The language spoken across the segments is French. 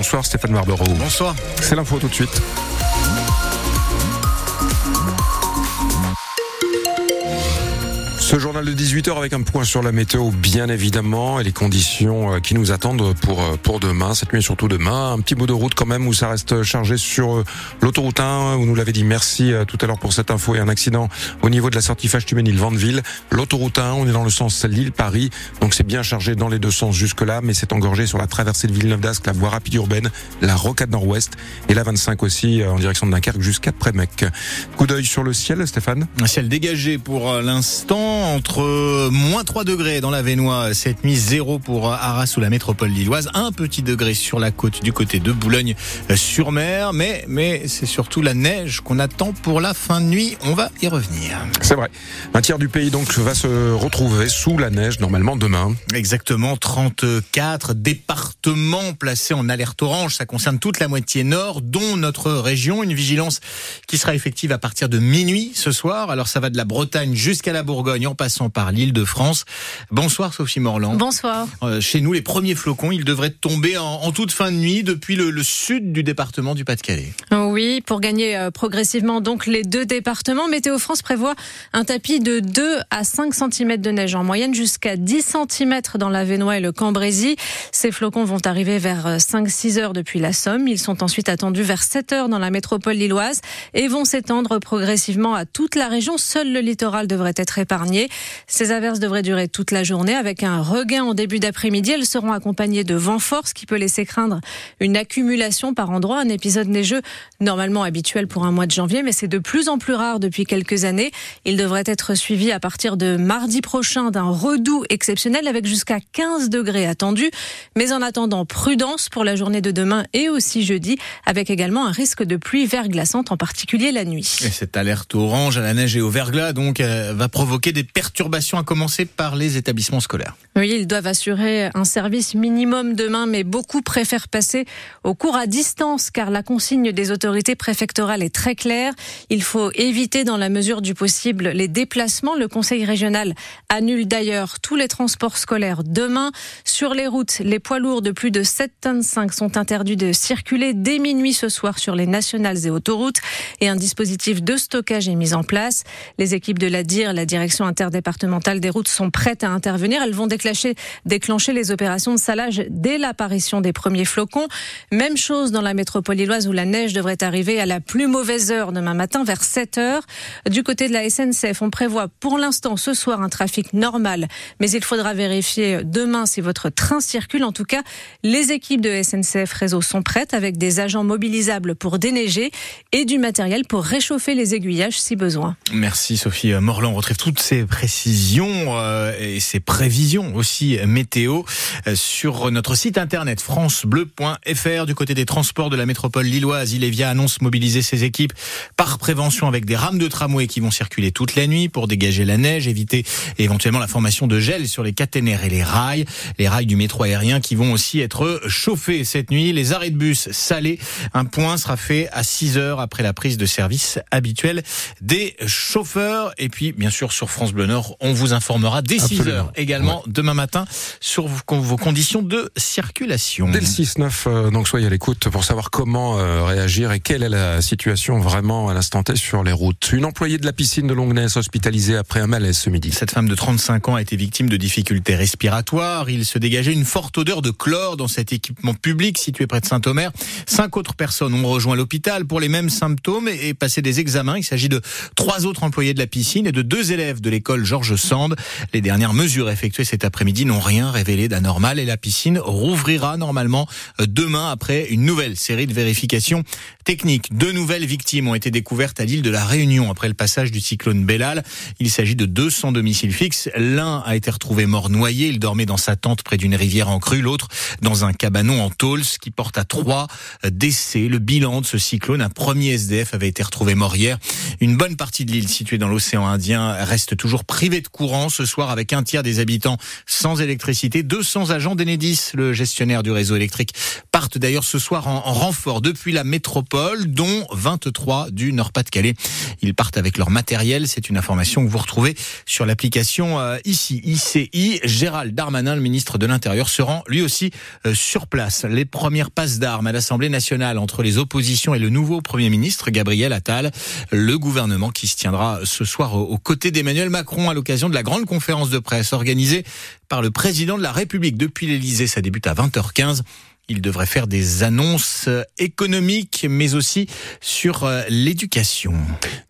Bonsoir Stéphane Marbereau. Bonsoir. C'est l'info tout de suite. Ce journal de 18h avec un point sur la météo, bien évidemment, et les conditions euh, qui nous attendent pour, euh, pour demain, cette nuit surtout demain. Un petit bout de route quand même où ça reste chargé sur euh, l'autoroute 1. Vous nous l'avez dit, merci tout à l'heure pour cette info et un accident au niveau de la sortie Fâche-Tuménil, Vandeville. L'autoroute 1, on est dans le sens Lille-Paris, donc c'est bien chargé dans les deux sens jusque-là, mais c'est engorgé sur la traversée de Villeneuve-d'Ascq, la voie rapide urbaine, la rocade nord-ouest et la 25 aussi en direction de Dunkerque jusqu'à Prémec. Coup d'œil sur le ciel, Stéphane? Un ciel dégagé pour l'instant entre moins 3 degrés dans la Vénois cette nuit, 0 pour Arras ou la métropole lilloise, un petit degré sur la côte du côté de Boulogne-sur-Mer, mais, mais c'est surtout la neige qu'on attend pour la fin de nuit. On va y revenir. C'est vrai. Un tiers du pays donc va se retrouver sous la neige normalement demain. Exactement, 34 départements placés en alerte orange. Ça concerne toute la moitié nord, dont notre région. Une vigilance qui sera effective à partir de minuit ce soir. Alors ça va de la Bretagne jusqu'à la Bourgogne en passant par l'île de France. Bonsoir Sophie Morland. Bonsoir. Euh, chez nous, les premiers flocons, ils devraient tomber en, toute fin de nuit depuis le, sud du département du Pas-de-Calais. Oui, pour gagner euh, progressivement donc les deux départements, Météo France prévoit un tapis de 2 à 5 cm de neige en moyenne jusqu'à 10 cm dans la Vénois et le Cambrésis. Ces flocons vont arriver vers 5-6 euh, heures depuis la Somme. Ils sont ensuite attendus vers 7 heures dans la métropole lilloise et vont s'étendre progressivement à toute la région. Seul le littoral devrait être épargné. Ces averses devraient durer toute la journée avec un regain en début d'après-midi. Elles seront accompagnées de vents forts, ce qui peut laisser craindre une accumulation par endroit, un épisode neigeux normalement habituel pour un mois de janvier, mais c'est de plus en plus rare depuis quelques années. Il devrait être suivi à partir de mardi prochain d'un redout exceptionnel avec jusqu'à 15 degrés attendus. Mais en attendant, prudence pour la journée de demain et aussi jeudi, avec également un risque de pluie verglaçante, en particulier la nuit. Et cette alerte orange à la neige et au verglas, donc, euh, va provoquer des perturbations à commencer par les établissements scolaires. Oui, ils doivent assurer un service minimum demain, mais beaucoup préfèrent passer au cours à distance car la consigne des autorités préfectorales est très claire. Il faut éviter dans la mesure du possible les déplacements. Le conseil régional annule d'ailleurs tous les transports scolaires demain. Sur les routes, les poids lourds de plus de 7 tonnes 5 sont interdits de circuler dès minuit ce soir sur les nationales et autoroutes et un dispositif de stockage est mis en place. Les équipes de la DIR, la direction interdépartementale des routes, sont prêtes à intervenir. Elles vont déclencher, déclencher les opérations de salage dès l'apparition des premiers flocons. Même chose dans la métropole lilloise où la neige devrait arriver à la plus mauvaise heure demain matin vers 7 heures. Du côté de la SNCF, on prévoit pour l'instant ce soir un trafic normal, mais il faudra vérifier demain si votre train circule. En tout cas, les équipes de SNCF Réseau sont prêtes avec des agents mobilisables pour déneiger et du matériel pour réchauffer les aiguillages si besoin. Merci Sophie Morland. On retrouve toutes ces précisions euh, et ces prévisions aussi météo euh, sur notre site internet francebleu.fr du côté des transports de la métropole lilloise. Ilévia annonce mobiliser ses équipes par prévention avec des rames de tramway qui vont circuler toute la nuit pour dégager la neige, éviter éventuellement la formation de gel sur les caténaires et les rails, les rails du métro aérien qui vont aussi être chauffés cette nuit. Les arrêts de bus salés, un point sera fait à 6 heures après la prise de service habituelle des chauffeurs. Et puis, bien sûr, sur France Bleu Nord, on vous informera dès 6 heures également demain matin sur vos conditions de circulation. Dès le 6-9, euh, donc soyez à l'écoute pour savoir comment euh, réagir et quelle est la situation vraiment à l'instant T sur les routes. Une employée de la piscine de Longnes hospitalisée après un malaise ce midi. Cette femme de 35 ans a été victime de difficultés respiratoires. Il se dégageait une forte odeur de chlore dans cet équipement public situé près de Saint-Omer. Cinq autres personnes ont rejoint l'hôpital pour les mêmes symptômes et passé des examens. Il s'agit de trois autres employés de la piscine et de deux élèves de l'école Georges Sand. Les dernières mesures effectuées cet après-midi n'ont rien révélé d'anormal et la piscine rouvrira normalement demain après une nouvelle série de vérifications techniques. Deux nouvelles victimes ont été découvertes à l'île de la Réunion après le passage du cyclone Bellal. Il s'agit de 200 domiciles fixes. L'un a été retrouvé mort noyé. Il dormait dans sa tente près d'une rivière en crue. L'autre dans un cabanon en tôle, ce qui porte à trois décès. Le bilan de ce cyclone, un premier SDF avait été retrouvé mort hier. Une bonne partie de l'île située dans l'océan Indien reste toujours privée de courant ce soir avec un tiers des habitants sans électricité. 200 agents d'Enedis, le gestionnaire du réseau électrique, partent d'ailleurs ce soir en renfort depuis la métropole dont 23 du Nord-Pas-de-Calais. Ils partent avec leur matériel. C'est une information que vous retrouvez sur l'application euh, ici, ICI. Gérald Darmanin, le ministre de l'Intérieur, se rend lui aussi euh, sur place. Les premières passes d'armes à l'Assemblée nationale entre les oppositions et le nouveau Premier ministre, Gabriel Attal. Le gouvernement qui se tiendra ce soir aux côtés d'Emmanuel Macron à l'occasion de la grande conférence de presse organisée par le président de la République depuis l'Elysée. Ça débute à 20h15. Il devrait faire des annonces économiques, mais aussi sur euh, l'éducation.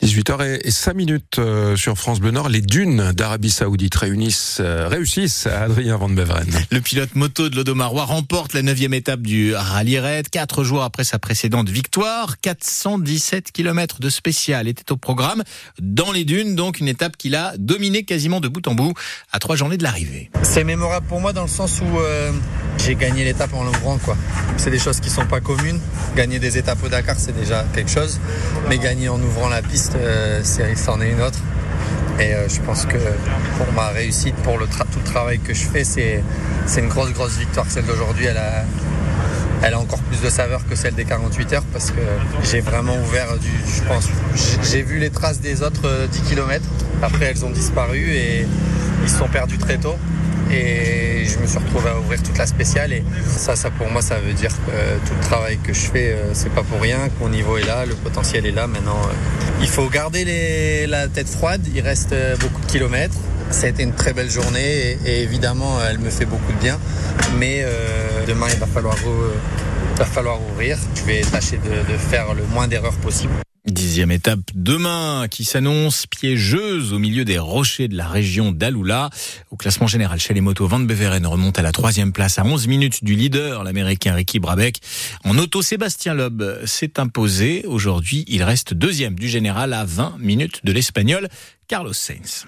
18h et 5 minutes euh, sur France Bleu Nord. Les dunes d'Arabie Saoudite réunissent, euh, réussissent à Adrien Van Beveren. Le pilote moto de l'Odomarois remporte la neuvième étape du Rallye Raid. Quatre jours après sa précédente victoire, 417 km de spécial étaient au programme. Dans les dunes, donc une étape qu'il a dominée quasiment de bout en bout à trois journées de l'arrivée. C'est mémorable pour moi dans le sens où j'ai gagné l'étape en l'ouvrant. C'est des choses qui sont pas communes. Gagner des étapes au Dakar, c'est déjà quelque chose. Mais gagner en ouvrant la piste, euh, c'en est une autre. Et euh, je pense que pour ma réussite, pour le tout le travail que je fais, c'est une grosse, grosse victoire. Celle d'aujourd'hui, elle a, elle a encore plus de saveur que celle des 48 heures parce que j'ai vraiment ouvert du. Je pense, j'ai vu les traces des autres 10 euh, km. Après, elles ont disparu et ils se sont perdus très tôt et je me suis retrouvé à ouvrir toute la spéciale et ça, ça pour moi ça veut dire que tout le travail que je fais euh, c'est pas pour rien, que mon niveau est là, le potentiel est là. Maintenant euh, il faut garder la tête froide, il reste euh, beaucoup de kilomètres. Ça a été une très belle journée et, évidemment elle me fait beaucoup de bien. Mais demain il va falloir, va falloir ouvrir. Je vais tâcher de faire le moins d'erreurs possible. Dixième étape demain qui s'annonce piégeuse au milieu des rochers de la région d'Aloula. Au classement général chez les motos, Van Beveren remonte à la troisième place à 11 minutes du leader, l'américain Ricky Brabeck. En auto, Sébastien Loeb s'est imposé. Aujourd'hui, il reste deuxième du général à 20 minutes de l'espagnol Carlos Sainz.